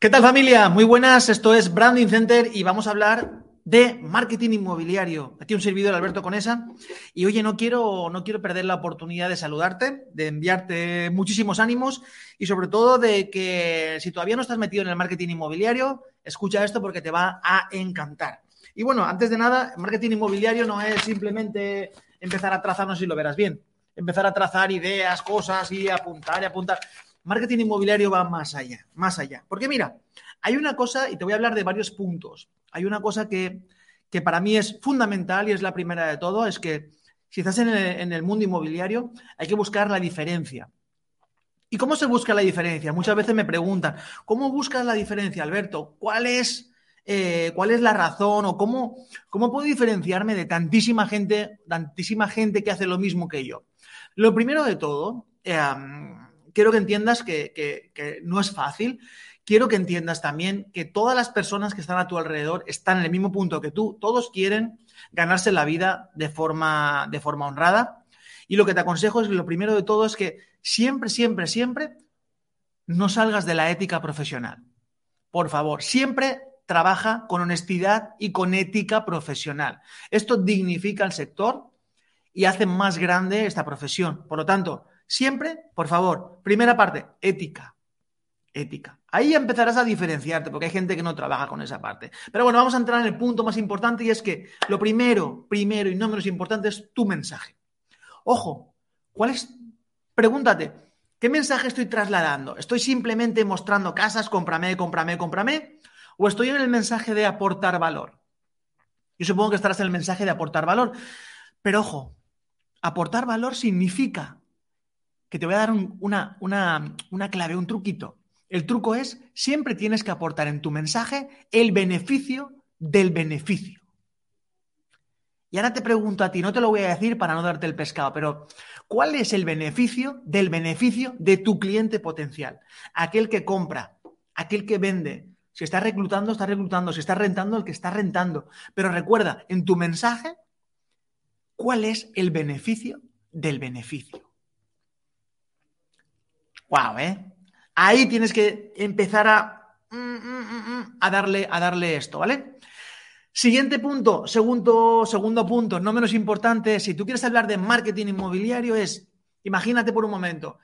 ¿Qué tal familia? Muy buenas, esto es Branding Center y vamos a hablar de marketing inmobiliario. Aquí un servidor Alberto Conesa y oye, no quiero, no quiero perder la oportunidad de saludarte, de enviarte muchísimos ánimos y sobre todo de que si todavía no estás metido en el marketing inmobiliario, escucha esto porque te va a encantar. Y bueno, antes de nada, marketing inmobiliario no es simplemente empezar a trazarnos y lo verás bien, empezar a trazar ideas, cosas y apuntar y apuntar marketing inmobiliario va más allá, más allá. Porque mira, hay una cosa, y te voy a hablar de varios puntos, hay una cosa que, para mí es fundamental y es la primera de todo, es que si estás en el, mundo inmobiliario, hay que buscar la diferencia. ¿Y cómo se busca la diferencia? Muchas veces me preguntan, ¿cómo buscas la diferencia, Alberto? ¿Cuál es, eh, cuál es la razón o cómo, cómo puedo diferenciarme de tantísima gente, tantísima gente que hace lo mismo que yo? Lo primero de todo, eh, quiero que entiendas que, no es fácil. Quiero que entiendas también que todas las personas que están a tu alrededor están en el mismo punto que tú. Todos quieren ganarse la vida de forma, de forma honrada. Y lo que te aconsejo es que lo primero de todo es que siempre, siempre, siempre no salgas de la ética profesional. Por favor, siempre trabaja con honestidad y con ética profesional. Esto dignifica el sector y hace más grande esta profesión. Por lo tanto, Siempre, por favor, primera parte, ética. Ética. Ahí empezarás a diferenciarte, porque hay gente que no trabaja con esa parte. Pero bueno, vamos a entrar en el punto más importante y es que lo primero, primero y no menos importante es tu mensaje. Ojo, ¿cuál es? Pregúntate, ¿qué mensaje estoy trasladando? ¿Estoy simplemente mostrando casas, cómprame, cómprame, cómprame? ¿O estoy en el mensaje de aportar valor? Yo supongo que estarás en el mensaje de aportar valor. Pero ojo, aportar valor significa que te voy a dar una, una clave, un truquito. El truco es, siempre tienes que aportar en tu mensaje el beneficio del beneficio. Y ahora te pregunto a ti, no te lo voy a decir para no darte el pescado, pero ¿cuál es el beneficio del beneficio de tu cliente potencial? Aquel que compra, aquel que vende. Si está reclutando, está reclutando. Si está rentando, el que está rentando. Pero recuerda, en tu mensaje, ¿cuál es el beneficio del beneficio? Wow, ¿eh? Ahí tienes que empezar a, mm, mm, mm, a, darle, a darle esto, ¿vale? Siguiente punto, segundo, segundo punto, no menos importante, si tú quieres hablar de marketing inmobiliario es, imagínate por un momento,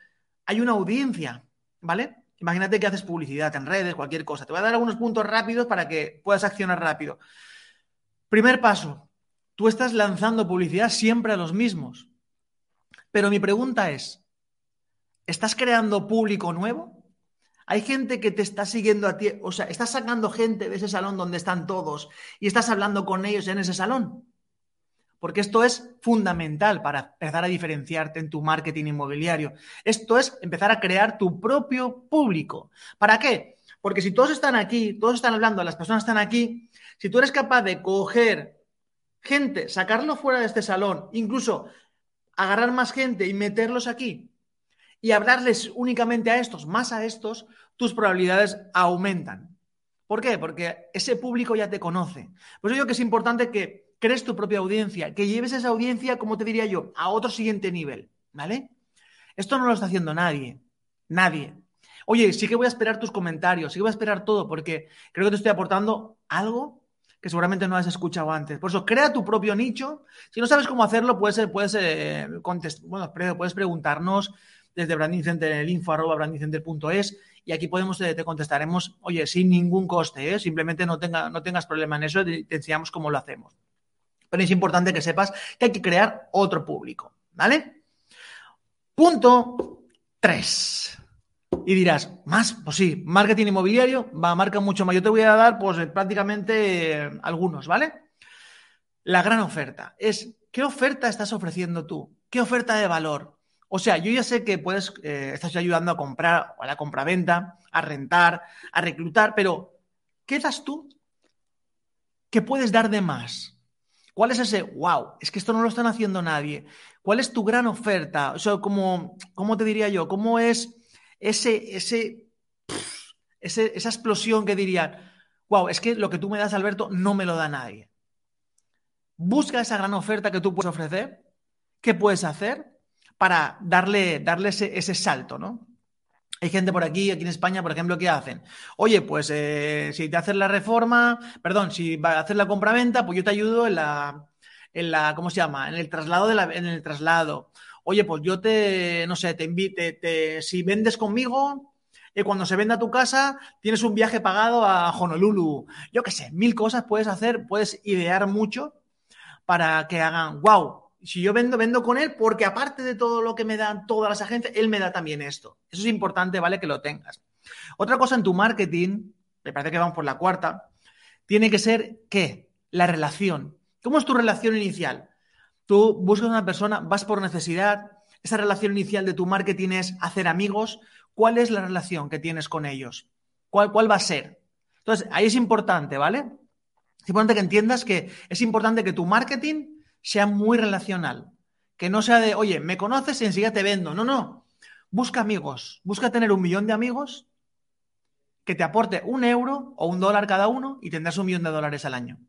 hay una audiencia, ¿vale? Imagínate que haces publicidad en redes, cualquier cosa. Te voy a dar algunos puntos rápidos para que puedas accionar rápido. Primer paso, tú estás lanzando publicidad siempre a los mismos. Pero mi pregunta es, ¿Estás creando público nuevo? Hay gente que te está siguiendo a ti, o sea, estás sacando gente de ese salón donde están todos y estás hablando con ellos en ese salón. Porque esto es fundamental para empezar a diferenciarte en tu marketing inmobiliario. Esto es empezar a crear tu propio público. ¿Para qué? Porque si todos están aquí, todos están hablando, las personas están aquí, si tú eres capaz de coger gente, sacarlo fuera de este salón, incluso agarrar más gente y meterlos aquí, y hablarles únicamente a estos, más a estos, tus probabilidades aumentan. ¿Por qué? Porque ese público ya te conoce. Por eso digo que es importante que crees tu propia audiencia, que lleves esa audiencia, como te diría yo, a otro siguiente nivel, ¿vale? Esto no lo está haciendo nadie, nadie. Oye, sí que voy a esperar tus comentarios, sí que voy a esperar todo, porque creo que te estoy aportando algo que seguramente no has escuchado antes. Por eso, crea tu propio nicho. Si no sabes cómo hacerlo, puedes, puedes, eh, bueno, puedes preguntarnos desde Branding Center en el info arroba brandingcenter.es y aquí podemos, eh, te contestaremos, oye, sin ningún coste, ¿eh? simplemente no, tenga, no tengas problema en eso, te, enseñamos cómo lo hacemos. Pero es importante que sepas que hay que crear otro público, ¿vale? Punto 3. Y dirás, más, pues sí, marketing inmobiliario va a marcar mucho más. Yo te voy a dar, pues prácticamente eh, algunos, ¿vale? La gran oferta es, ¿qué oferta estás ofreciendo tú? ¿Qué oferta de valor? O sea, yo ya sé que puedes, eh, estás ayudando a comprar, a la compraventa, a rentar, a reclutar, pero ¿qué das tú? ¿Qué puedes dar de más? ¿Cuál es ese, wow, es que esto no lo están haciendo nadie? ¿Cuál es tu gran oferta? O sea, ¿cómo, cómo te diría yo? ¿Cómo es ese, ese, esa explosión que dirían, wow, es que lo que tú me das, Alberto, no me lo da nadie? Busca esa gran oferta que tú puedes ofrecer. ¿Qué puedes hacer para darle, darle ese, ese salto, ¿no? Hay gente por aquí, aquí en España, por ejemplo, ¿qué hacen? Oye, pues eh, si te haces la reforma, perdón, si vas a hacer la compraventa, pues yo te ayudo en la, en la, ¿cómo se llama? En el traslado de la, en el traslado. Oye, pues yo te, no sé, te invite, te, si vendes conmigo, eh, cuando se venda tu casa, tienes un viaje pagado a Honolulu. Yo qué sé, mil cosas puedes hacer, puedes idear mucho para que hagan, wow, si yo vendo, vendo con él porque aparte de todo lo que me dan todas las agencias, él me da también esto. Eso es importante, ¿vale? Que lo tengas. Otra cosa en tu marketing, me parece que vamos por la cuarta, tiene que ser, ¿qué? La relación. ¿Cómo es tu relación inicial? Tú buscas una persona, vas por necesidad, esa relación inicial de tu marketing es hacer amigos. ¿Cuál es la relación que tienes con ellos? ¿Cuál, cuál va a ser? Entonces, ahí es importante, ¿vale? Es importante que entiendas que es importante que tu marketing sea muy relacional. Que no sea de, oye, me conoces y enseguida te vendo. No, no. Busca amigos. Busca tener un millón de amigos que te aporte un euro o un dólar cada uno y tendrás un millón de dólares al año.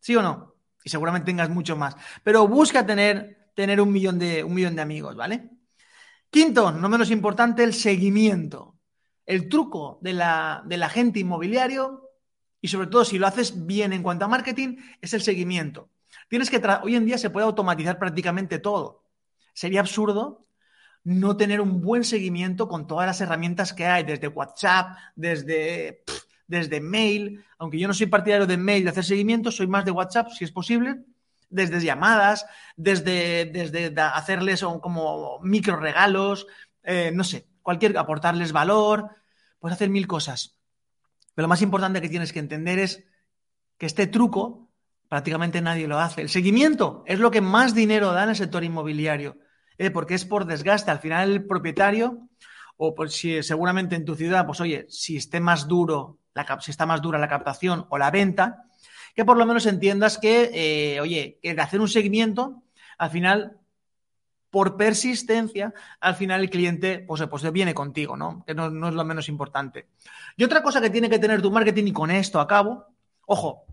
¿Sí o no? Y seguramente tengas mucho más. Pero busca tener, tener un, millón de, un millón de amigos, ¿vale? Quinto, no menos importante, el seguimiento. El truco de la, del agente inmobiliario, y sobre todo si lo haces bien en cuanto a marketing, es el seguimiento. Tienes que hoy en día se puede automatizar prácticamente todo. Sería absurdo no tener un buen seguimiento con todas las herramientas que hay, desde WhatsApp, desde, desde mail, aunque yo no soy partidario de mail, de hacer seguimiento, soy más de WhatsApp, si es posible, desde llamadas, desde, desde hacerles como micro regalos, eh, no sé, cualquier, aportarles valor, puedes hacer mil cosas. Pero lo más importante que tienes que entender es que este truco prácticamente nadie lo hace. El seguimiento es lo que más dinero da en el sector inmobiliario, ¿eh? porque es por desgaste. Al final el propietario, o por si seguramente en tu ciudad, pues oye, si esté más duro, la, si está más dura la captación o la venta, que por lo menos entiendas que, eh, oye, que hacer un seguimiento, al final, por persistencia, al final el cliente pues, pues viene contigo, ¿no? Que no, no es lo menos importante. Y otra cosa que tiene que tener tu marketing, y con esto acabo, ojo,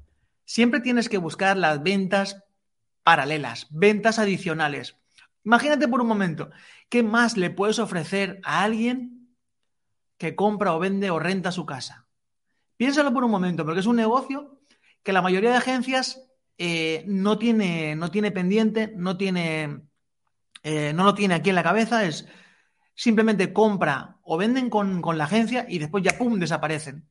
siempre tienes que buscar las ventas paralelas, ventas adicionales. Imagínate por un momento, ¿qué más le puedes ofrecer a alguien que compra o vende o renta su casa? Piénsalo por un momento, porque es un negocio que la mayoría de agencias eh, no, tiene, no tiene pendiente, no tiene, eh, no lo tiene aquí en la cabeza, es simplemente compra o venden con, con la agencia y después ya, ¡pum!, desaparecen.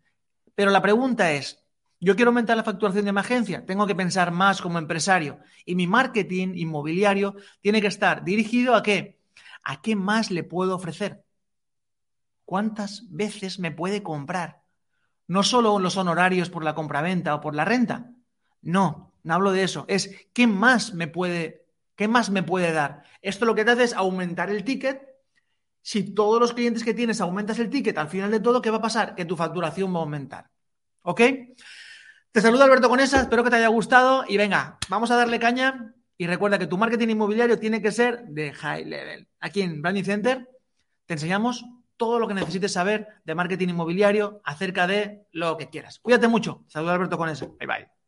Pero la pregunta es, yo quiero aumentar la facturación de mi agencia, tengo que pensar más como empresario y mi marketing inmobiliario tiene que estar dirigido a qué? ¿A qué más le puedo ofrecer? ¿Cuántas veces me puede comprar? No solo los honorarios por la compraventa o por la renta. No, no hablo de eso. Es qué más me puede, qué más me puede dar. Esto lo que te hace es aumentar el ticket. Si todos los clientes que tienes aumentas el ticket, al final de todo, ¿qué va a pasar? Que tu facturación va a aumentar. ¿Ok? Te saludo Alberto Conesa, espero que te haya gustado y venga, vamos a darle caña y recuerda que tu marketing inmobiliario tiene que ser de high level. Aquí en Branding Center te enseñamos todo lo que necesites saber de marketing inmobiliario acerca de lo que quieras. Cuídate mucho. Saludos Alberto Conesa. Bye bye.